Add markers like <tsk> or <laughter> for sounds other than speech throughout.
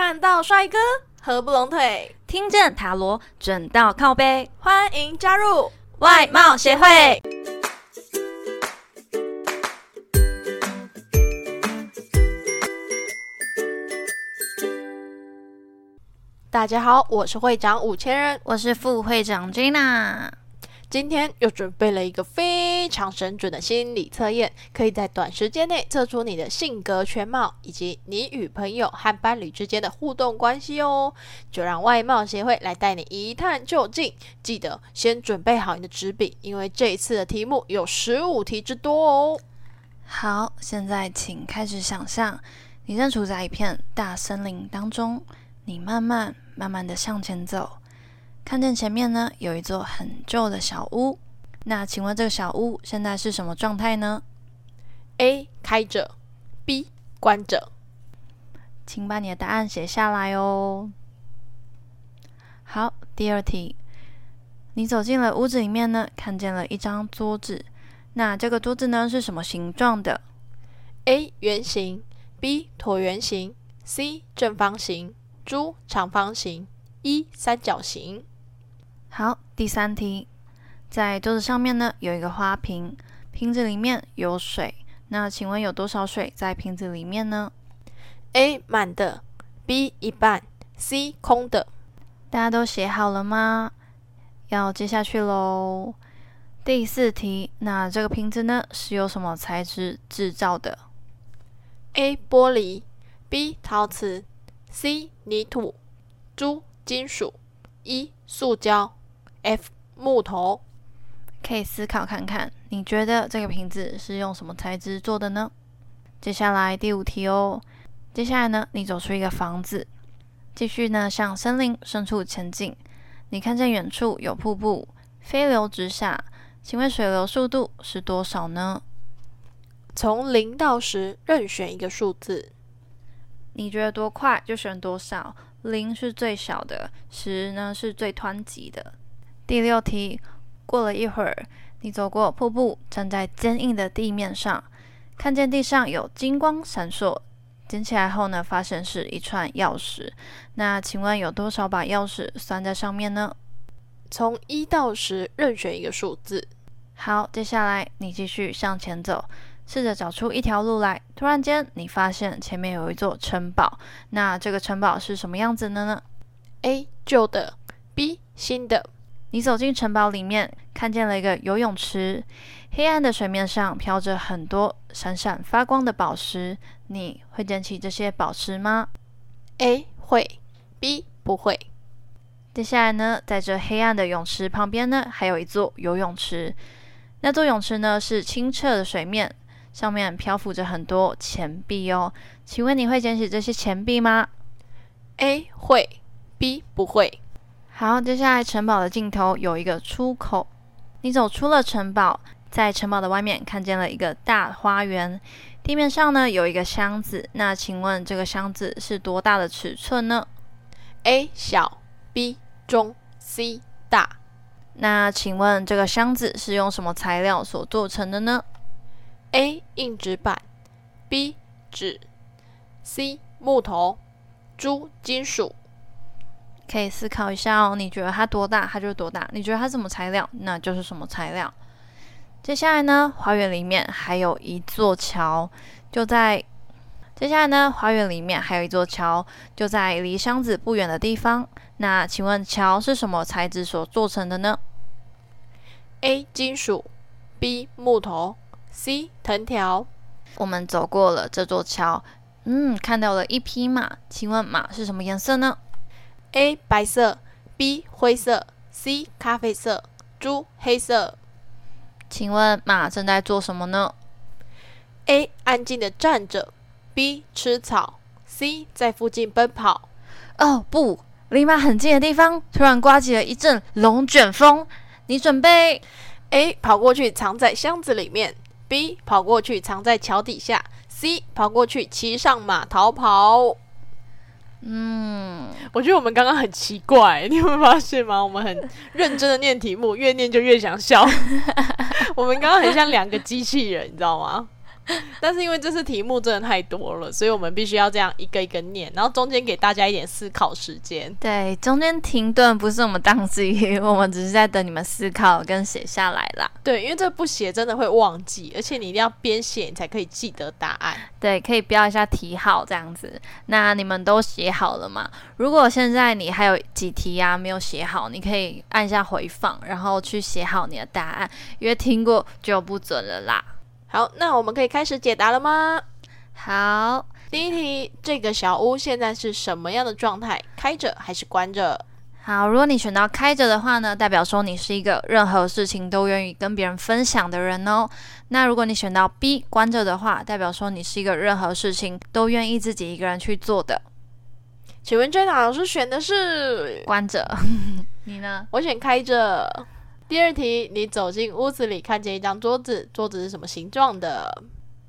看到帅哥合不拢腿，听见塔罗准到靠背，欢迎加入外貌协会。大家好，我是会长五千人，我是副会长 Gina。今天又准备了一个非常神准的心理测验，可以在短时间内测出你的性格全貌以及你与朋友和伴侣之间的互动关系哦。就让外貌协会来带你一探究竟。记得先准备好你的纸笔，因为这一次的题目有十五题之多哦。好，现在请开始想象，你正处在一片大森林当中，你慢慢慢慢的向前走。看见前面呢有一座很旧的小屋，那请问这个小屋现在是什么状态呢？A 开着，B 关着。请把你的答案写下来哦。好，第二题，你走进了屋子里面呢，看见了一张桌子，那这个桌子呢是什么形状的？A 圆形，B 椭圆形，C 正方形，D 长方形，E 三角形。好，第三题，在桌子上面呢有一个花瓶，瓶子里面有水。那请问有多少水在瓶子里面呢？A 满的，B 一半，C 空的。大家都写好了吗？要接下去喽。第四题，那这个瓶子呢是由什么材质制造的？A 玻璃，B 陶瓷，C 泥土，D 金属，E 塑胶。F 木头，可以思考看看，你觉得这个瓶子是用什么材质做的呢？接下来第五题哦。接下来呢，你走出一个房子，继续呢向森林深处前进。你看见远处有瀑布飞流直下，请问水流速度是多少呢？从零到十，任选一个数字。你觉得多快就选多少？零是最小的，十呢是最湍急的。第六题，过了一会儿，你走过瀑布，站在坚硬的地面上，看见地上有金光闪烁，捡起来后呢，发现是一串钥匙。那请问有多少把钥匙拴在上面呢？从一到十，任选一个数字。好，接下来你继续向前走，试着找出一条路来。突然间，你发现前面有一座城堡。那这个城堡是什么样子的呢？A 旧的，B 新的。你走进城堡里面，看见了一个游泳池，黑暗的水面上飘着很多闪闪发光的宝石。你会捡起这些宝石吗？A 会，B 不会。接下来呢，在这黑暗的泳池旁边呢，还有一座游泳池。那座泳池呢，是清澈的水面，上面漂浮着很多钱币哦。请问你会捡起这些钱币吗？A 会，B 不会。好，接下来城堡的尽头有一个出口，你走出了城堡，在城堡的外面看见了一个大花园，地面上呢有一个箱子，那请问这个箱子是多大的尺寸呢？A 小，B 中，C 大。那请问这个箱子是用什么材料所做成的呢？A 硬纸板，B 纸，C 木头，D 金属。可以思考一下哦，你觉得它多大，它就多大；你觉得它什么材料，那就是什么材料。接下来呢，花园里面还有一座桥，就在接下来呢，花园里面还有一座桥，就在离箱子不远的地方。那请问桥是什么材质所做成的呢？A. 金属，B. 木头，C. 藤条。我们走过了这座桥，嗯，看到了一匹马。请问马是什么颜色呢？A 白色，B 灰色，C 咖啡色猪黑色。请问马正在做什么呢？A 安静的站着，B 吃草，C 在附近奔跑。哦不，离马很近的地方突然刮起了一阵龙卷风。你准备？A 跑过去藏在箱子里面，B 跑过去藏在桥底下，C 跑过去骑上马逃跑。嗯，我觉得我们刚刚很奇怪，<laughs> 你有没有发现吗？我们很认真的念题目，越念就越想笑。<laughs> 我们刚刚很像两个机器人，你知道吗？<laughs> 但是因为这次题目真的太多了，所以我们必须要这样一个一个念，然后中间给大家一点思考时间。对，中间停顿不是我们当机，我们只是在等你们思考跟写下来啦。对，因为这不写真的会忘记，而且你一定要边写你才可以记得答案。对，可以标一下题号这样子。那你们都写好了吗？如果现在你还有几题啊没有写好，你可以按一下回放，然后去写好你的答案，因为听过就不准了啦。好，那我们可以开始解答了吗？好，第一题，这个小屋现在是什么样的状态？开着还是关着？好，如果你选到开着的话呢，代表说你是一个任何事情都愿意跟别人分享的人哦。那如果你选到 B 关着的话，代表说你是一个任何事情都愿意自己一个人去做的。请问 Jenna 老师选的是关着，<laughs> 你呢？我选开着。第二题，你走进屋子里，看见一张桌子，桌子是什么形状的？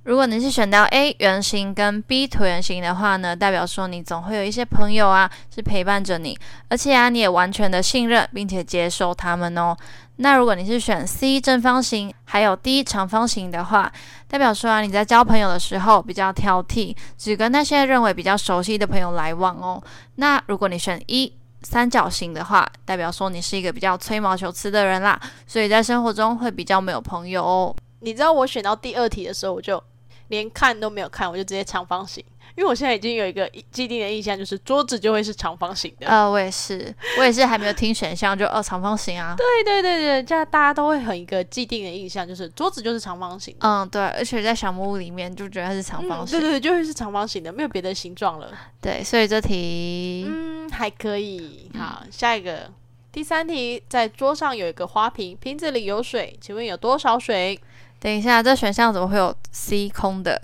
如果你是选到 A 圆形跟 B 椭圆形的话呢，代表说你总会有一些朋友啊，是陪伴着你，而且啊，你也完全的信任并且接受他们哦。那如果你是选 C 正方形还有 D 长方形的话，代表说啊，你在交朋友的时候比较挑剔，只跟那些认为比较熟悉的朋友来往哦。那如果你选一三角形的话，代表说你是一个比较吹毛求疵的人啦，所以在生活中会比较没有朋友哦。你知道我选到第二题的时候，我就连看都没有看，我就直接长方形，因为我现在已经有一个既定的印象，就是桌子就会是长方形的。呃，我也是，我也是还没有听选项就哦长方形啊。对对对对，这样大家都会很一个既定的印象，就是桌子就是长方形。嗯，对，而且在小木屋里面就觉得它是长方形。对对对，就会是长方形的，没有别的形状了。对，所以这题嗯还可以。好，下一个第三题，在桌上有一个花瓶，瓶子里有水，请问有多少水？等一下，这选项怎么会有 C 空的？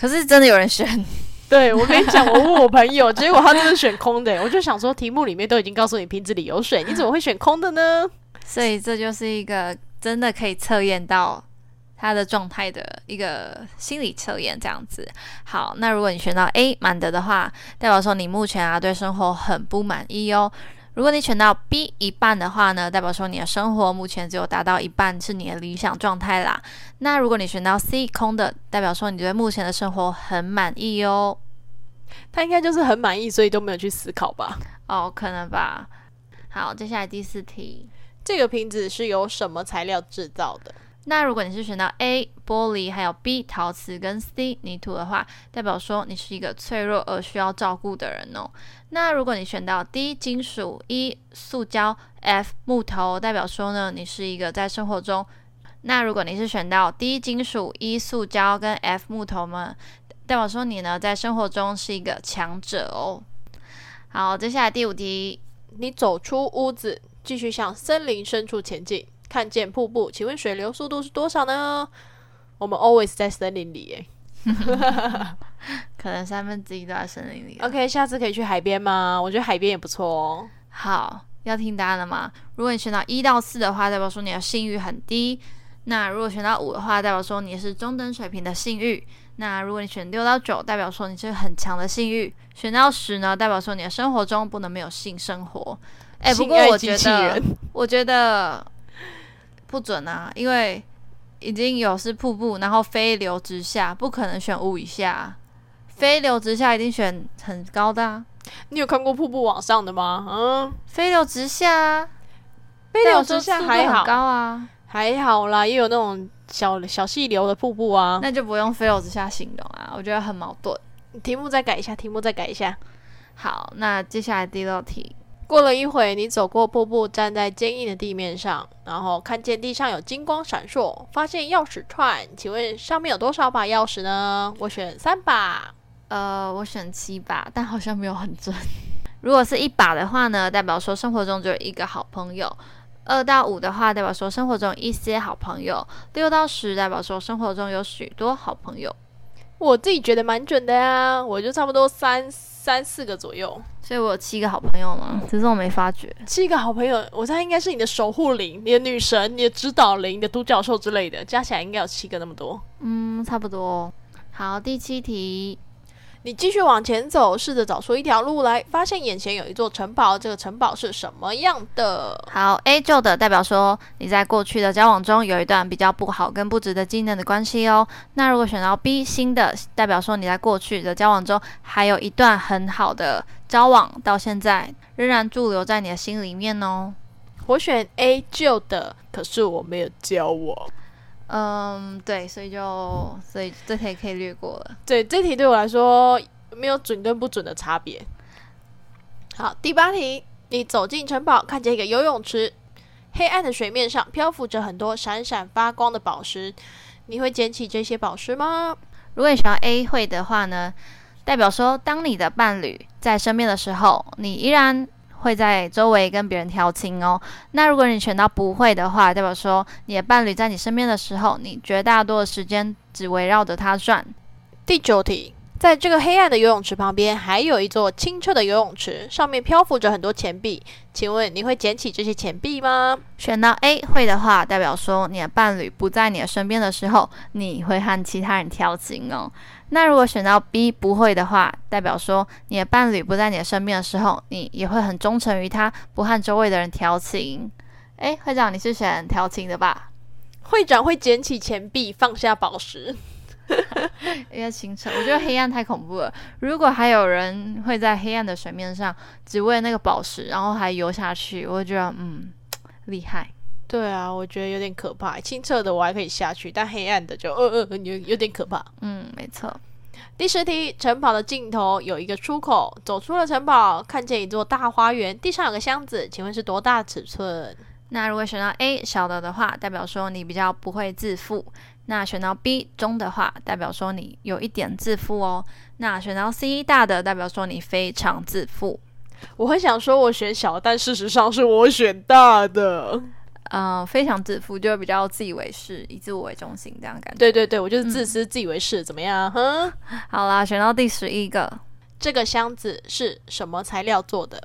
可是真的有人选。对我跟你讲，我问我朋友，结果他真的选空的。我就想说，题目里面都已经告诉你瓶子里有水，你怎么会选空的呢？<laughs> 所以这就是一个真的可以测验到他的状态的一个心理测验，这样子。好，那如果你选到 A 满的的话，代表说你目前啊对生活很不满意哦。如果你选到 B 一半的话呢，代表说你的生活目前只有达到一半是你的理想状态啦。那如果你选到 C 空的，代表说你对目前的生活很满意哦。他应该就是很满意，所以都没有去思考吧？哦，可能吧。好，接下来第四题，这个瓶子是由什么材料制造的？那如果你是选到 A 玻璃，还有 B 陶瓷跟 C 泥土的话，代表说你是一个脆弱而需要照顾的人哦。那如果你选到 D 金属、E 塑胶、F 木头，代表说呢，你是一个在生活中。那如果你是选到 D 金属、E 塑胶跟 F 木头吗？代表说你呢在生活中是一个强者哦。好，接下来第五题，你走出屋子，继续向森林深处前进。看见瀑布，请问水流速度是多少呢？我们 always 在森林里，耶，可能三分之一都在森林里。OK，下次可以去海边吗？我觉得海边也不错哦。好，要听答案了吗？如果你选到一到四的话，代表说你的信誉很低；那如果选到五的话，代表说你是中等水平的信誉；那如果你选六到九，代表说你是很强的信誉；选到十呢，代表说你的生活中不能没有性生活。哎，不过我觉得，我觉得。不准啊，因为已经有是瀑布，然后飞流直下，不可能选五以下。飞流直下一定选很高的啊！你有看过瀑布往上的吗？嗯，飞流直下，飞流直下还好高啊，还好啦，也有那种小小细流的瀑布啊。那就不用飞流直下形容啊，我觉得很矛盾。题目再改一下，题目再改一下。好，那接下来第六题。过了一会，你走过瀑布，站在坚硬的地面上，然后看见地上有金光闪烁，发现钥匙串。请问上面有多少把钥匙呢？我选三把。呃，我选七把，但好像没有很准。如果是一把的话呢，代表说生活中只有一个好朋友；二到五的话，代表说生活中一些好朋友；六到十，代表说生活中有许多好朋友。我自己觉得蛮准的呀，我就差不多三三四个左右。所以我有七个好朋友吗？只是我没发觉。七个好朋友，我猜应该是你的守护灵、你的女神、你的指导灵、你的独角兽之类的，加起来应该有七个那么多。嗯，差不多。好，第七题，你继续往前走，试着找出一条路来，发现眼前有一座城堡。这个城堡是什么样的？好，A 旧的代表说你在过去的交往中有一段比较不好跟不值得纪念的关系哦。那如果选到 B 新的，代表说你在过去的交往中还有一段很好的交往，到现在仍然驻留在你的心里面哦。我选 A 旧的，可是我没有交往。嗯，对，所以就所以这题可以略过了。对，这题对我来说没有准跟不准的差别。好，第八题，你走进城堡，看见一个游泳池，黑暗的水面上漂浮着很多闪闪发光的宝石，你会捡起这些宝石吗？如果你选到 A 会的话呢，代表说当你的伴侣在身边的时候，你依然。会在周围跟别人调情哦。那如果你选到不会的话，代表说你的伴侣在你身边的时候，你绝大多的时间只围绕着他转。第九题，在这个黑暗的游泳池旁边，还有一座清澈的游泳池，上面漂浮着很多钱币。请问你会捡起这些钱币吗？选到 A 会的话，代表说你的伴侣不在你的身边的时候，你会和其他人调情哦。那如果选到 B 不会的话，代表说你的伴侣不在你的身边的时候，你也会很忠诚于他，不和周围的人调情。诶，会长，你是选调情的吧？会长会捡起钱币，放下宝石。<laughs> 因为清澈，我觉得黑暗太恐怖了。如果还有人会在黑暗的水面上只为那个宝石，然后还游下去，我觉得嗯厉害。对啊，我觉得有点可怕。清澈的我还可以下去，但黑暗的就呃呃有有点可怕。嗯，没错。第十题，城堡的尽头有一个出口，走出了城堡，看见一座大花园，地上有个箱子，请问是多大尺寸？那如果选到 A 小的的话，代表说你比较不会自负；那选到 B 中的话，代表说你有一点自负哦。那选到 C 大的，代表说你非常自负。我很想说我选小，但事实上是我选大的。嗯，非常自负，就比较自以为是，以自我为中心这样感觉。对对对，我就是自私、自以为是，怎么样？哼，<laughs> 好啦，选到第十一个，这个箱子是什么材料做的？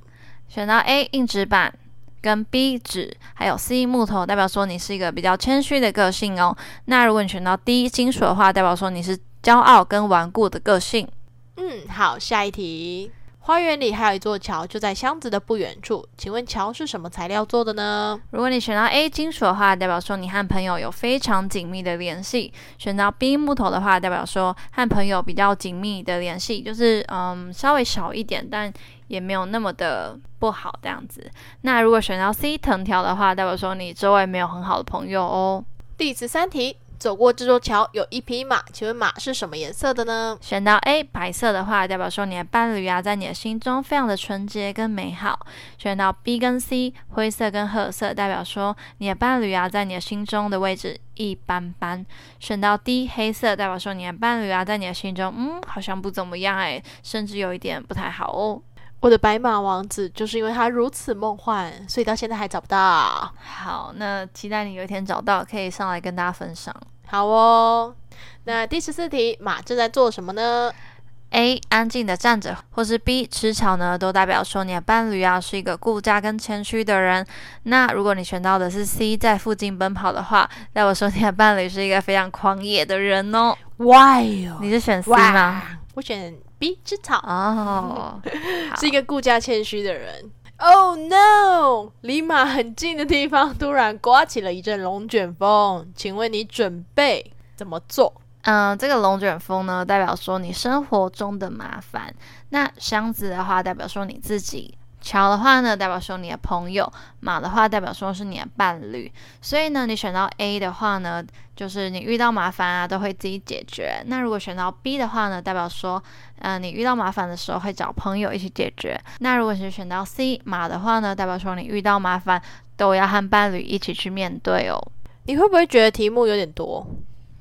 选到 A 硬纸板，跟 B 纸，还有 C 木头，代表说你是一个比较谦虚的个性哦。那如果你选到 D 金属的话，代表说你是骄傲跟顽固的个性。嗯，好，下一题。花园里还有一座桥，就在箱子的不远处。请问桥是什么材料做的呢？如果你选到 A 金属的话，代表说你和朋友有非常紧密的联系；选到 B 木头的话，代表说和朋友比较紧密的联系，就是嗯稍微少一点，但也没有那么的不好这样子。那如果选到 C 藤条的话，代表说你周围没有很好的朋友哦。第十三题。走过这座桥有一匹马，请问马是什么颜色的呢？选到 A 白色的话，代表说你的伴侣啊，在你的心中非常的纯洁跟美好。选到 B 跟 C 灰色跟褐色，代表说你的伴侣啊，在你的心中的位置一般般。选到 D 黑色，代表说你的伴侣啊，在你的心中嗯好像不怎么样哎，甚至有一点不太好哦。我的白马王子就是因为他如此梦幻，所以到现在还找不到。好，那期待你有一天找到，可以上来跟大家分享。好哦，那第十四题，马正在做什么呢？A. 安静的站着，或是 B. 吃草呢？都代表说你的伴侣啊是一个顾家跟谦虚的人。那如果你选到的是 C. 在附近奔跑的话，代表说你的伴侣是一个非常狂野的人哦。Why？你是选 C 吗？我选 B. 吃草哦，<laughs> 是一个顾家谦虚的人。Oh no！离马很近的地方突然刮起了一阵龙卷风，请问你准备怎么做？嗯，这个龙卷风呢，代表说你生活中的麻烦；那箱子的话，代表说你自己。桥的话呢，代表说你的朋友；马的话，代表说是你的伴侣。所以呢，你选到 A 的话呢，就是你遇到麻烦啊，都会自己解决。那如果选到 B 的话呢，代表说，嗯，你遇到麻烦的时候会找朋友一起解决。那如果是选到 C 马的话呢，代表说你遇到麻烦都要和伴侣一起去面对哦。你会不会觉得题目有点多？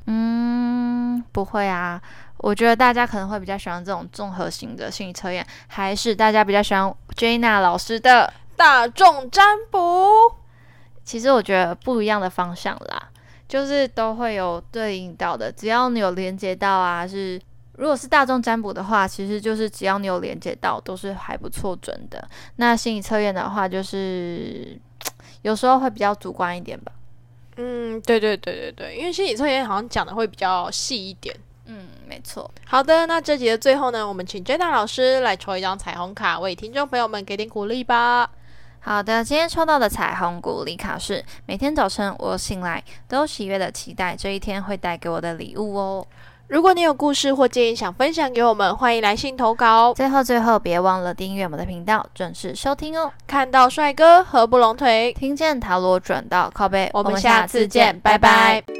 嗯，不会啊。我觉得大家可能会比较喜欢这种综合型的心理测验，还是大家比较喜欢 Jana 老师的大众占卜？其实我觉得不一样的方向啦，就是都会有对应到的。只要你有连接到啊，是如果是大众占卜的话，其实就是只要你有连接到，都是还不错准的。那心理测验的话，就是 <tsk> 有时候会比较主观一点吧。嗯，对对对对对，因为心理测验好像讲的会比较细一点。嗯。没错。好的，那这集的最后呢，我们请 Jenna 老师来抽一张彩虹卡，为听众朋友们给点鼓励吧。好的，今天抽到的彩虹鼓励卡是：每天早晨我醒来，都有喜悦的期待这一天会带给我的礼物哦。如果你有故事或建议想分享给我们，欢迎来信投稿。最后，最后别忘了订阅我们的频道，准时收听哦。看到帅哥合不拢腿，听见塔罗转到靠背，我们下次见，拜拜。